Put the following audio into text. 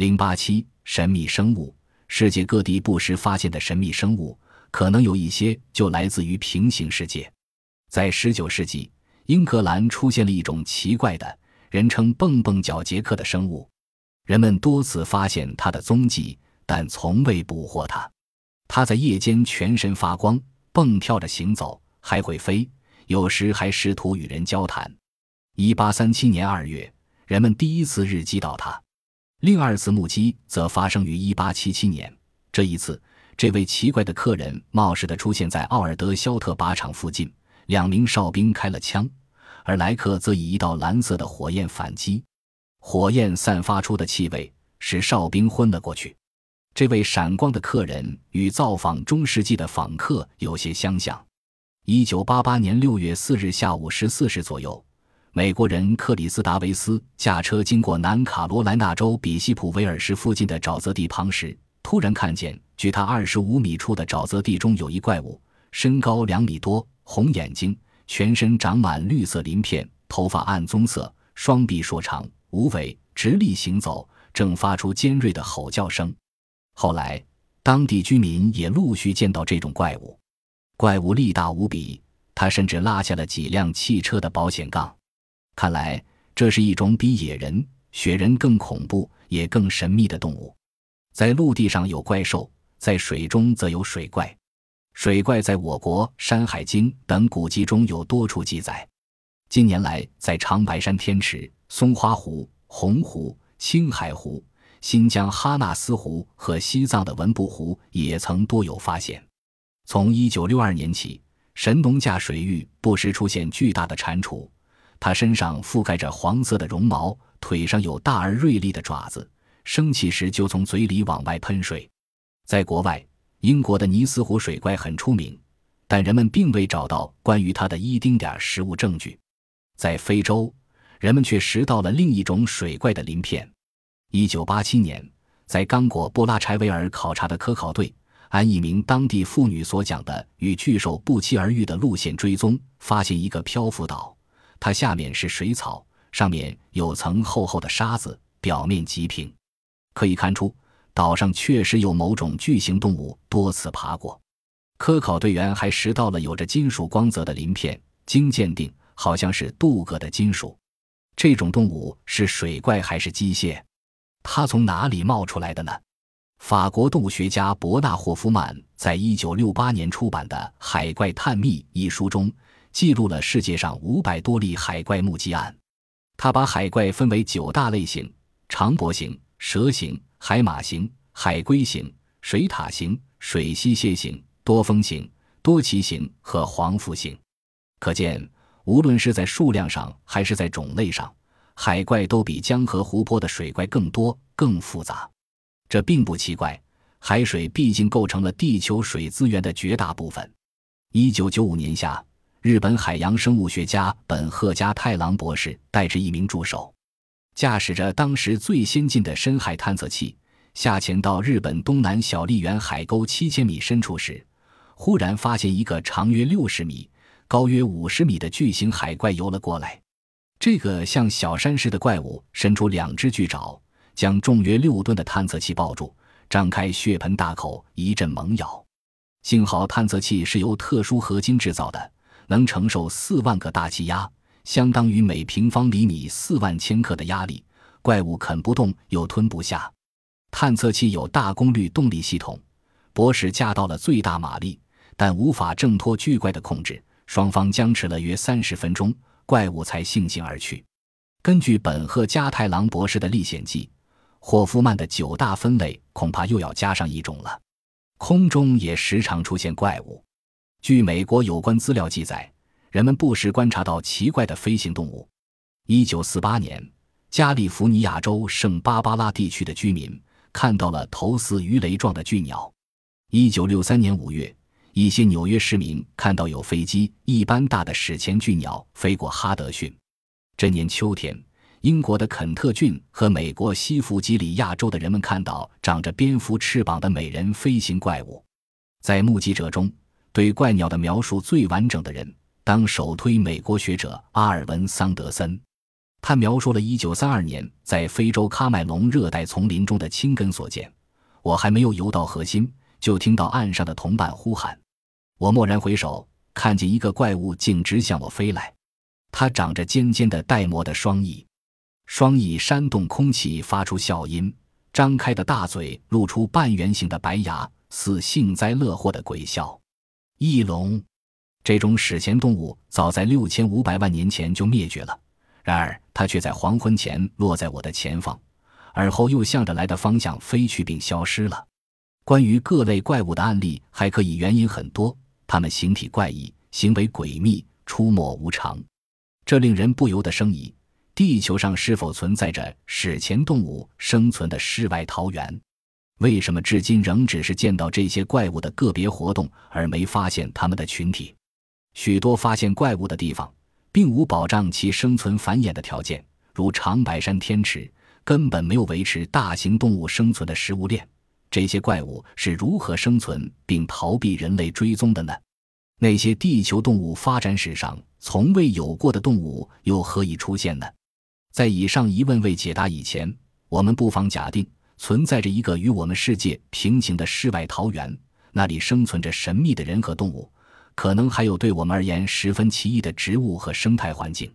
零八七神秘生物，世界各地不时发现的神秘生物，可能有一些就来自于平行世界。在十九世纪，英格兰出现了一种奇怪的人称“蹦蹦脚杰克”的生物，人们多次发现它的踪迹，但从未捕获它。它在夜间全身发光，蹦跳着行走，还会飞，有时还试图与人交谈。一八三七年二月，人们第一次日击到它。另二次目击则发生于1877年。这一次，这位奇怪的客人冒失地出现在奥尔德肖特靶场附近，两名哨兵开了枪，而莱克则以一道蓝色的火焰反击。火焰散发出的气味使哨兵昏了过去。这位闪光的客人与造访中世纪的访客有些相像。1988年6月4日下午14时左右。美国人克里斯达维斯驾车经过南卡罗来纳州比西普维尔市附近的沼泽地旁时，突然看见距他二十五米处的沼泽地中有一怪物，身高两米多，红眼睛，全身长满绿色鳞片，头发暗棕色，双臂硕长，无尾，直立行走，正发出尖锐的吼叫声。后来，当地居民也陆续见到这种怪物，怪物力大无比，他甚至拉下了几辆汽车的保险杠。看来，这是一种比野人、雪人更恐怖也更神秘的动物。在陆地上有怪兽，在水中则有水怪。水怪在我国《山海经》等古籍中有多处记载。近年来，在长白山天池、松花湖、洪湖、青海湖、新疆哈纳斯湖和西藏的文布湖也曾多有发现。从1962年起，神农架水域不时出现巨大的蟾蜍。它身上覆盖着黄色的绒毛，腿上有大而锐利的爪子，生气时就从嘴里往外喷水。在国外，英国的尼斯湖水怪很出名，但人们并未找到关于它的一丁点实物证据。在非洲，人们却拾到了另一种水怪的鳞片。一九八七年，在刚果布拉柴维尔考察的科考队，按一名当地妇女所讲的与巨兽不期而遇的路线追踪，发现一个漂浮岛。它下面是水草，上面有层厚厚的沙子，表面极平。可以看出，岛上确实有某种巨型动物多次爬过。科考队员还拾到了有着金属光泽的鳞片，经鉴定，好像是镀铬的金属。这种动物是水怪还是机械？它从哪里冒出来的呢？法国动物学家伯纳霍夫曼在一九六八年出版的《海怪探秘》一书中。记录了世界上五百多例海怪目击案。他把海怪分为九大类型：长脖型、蛇形、海马型、海龟型、水獭型、水螋蟹型、多风型、多鳍型和黄腹型。可见，无论是在数量上还是在种类上，海怪都比江河湖泊的水怪更多、更复杂。这并不奇怪，海水毕竟构成了地球水资源的绝大部分。一九九五年夏。日本海洋生物学家本鹤加太郎博士带着一名助手，驾驶着当时最先进的深海探测器，下潜到日本东南小笠原海沟七千米深处时，忽然发现一个长约六十米、高约五十米的巨型海怪游了过来。这个像小山似的怪物伸出两只巨爪，将重约六吨的探测器抱住，张开血盆大口一阵猛咬。幸好探测器是由特殊合金制造的。能承受四万个大气压，相当于每平方厘米四万千克的压力。怪物啃不动又吞不下。探测器有大功率动力系统，博士加到了最大马力，但无法挣脱巨怪的控制。双方僵持了约三十分钟，怪物才悻悻而去。根据本鹤加太郎博士的历险记，霍夫曼的九大分类恐怕又要加上一种了。空中也时常出现怪物。据美国有关资料记载，人们不时观察到奇怪的飞行动物。一九四八年，加利福尼亚州圣巴巴拉地区的居民看到了头似鱼雷状的巨鸟。一九六三年五月，一些纽约市民看到有飞机一般大的史前巨鸟飞过哈德逊。这年秋天，英国的肯特郡和美国西弗吉里亚州的人们看到长着蝙蝠翅膀的美人飞行怪物。在目击者中，对怪鸟的描述最完整的人，当首推美国学者阿尔文·桑德森。他描述了1932年在非洲喀麦隆热带丛林中的亲根所见。我还没有游到核心，就听到岸上的同伴呼喊。我蓦然回首，看见一个怪物径直向我飞来。它长着尖尖的带膜的双翼，双翼扇动空气发出笑音，张开的大嘴露出半圆形的白牙，似幸灾乐祸的鬼笑。翼龙，这种史前动物早在六千五百万年前就灭绝了。然而，它却在黄昏前落在我的前方，而后又向着来的方向飞去并消失了。关于各类怪物的案例还可以原因很多，它们形体怪异，行为诡秘，出没无常，这令人不由得生疑：地球上是否存在着史前动物生存的世外桃源？为什么至今仍只是见到这些怪物的个别活动，而没发现它们的群体？许多发现怪物的地方。并无保障其生存繁衍的条件，如长白山天池根本没有维持大型动物生存的食物链。这些怪物是如何生存并逃避人类追踪的呢？那些地球动物发展史上从未有过的动物又何以出现呢？在以上疑问未解答以前，我们不妨假定存在着一个与我们世界平行的世外桃源，那里生存着神秘的人和动物。可能还有对我们而言十分奇异的植物和生态环境。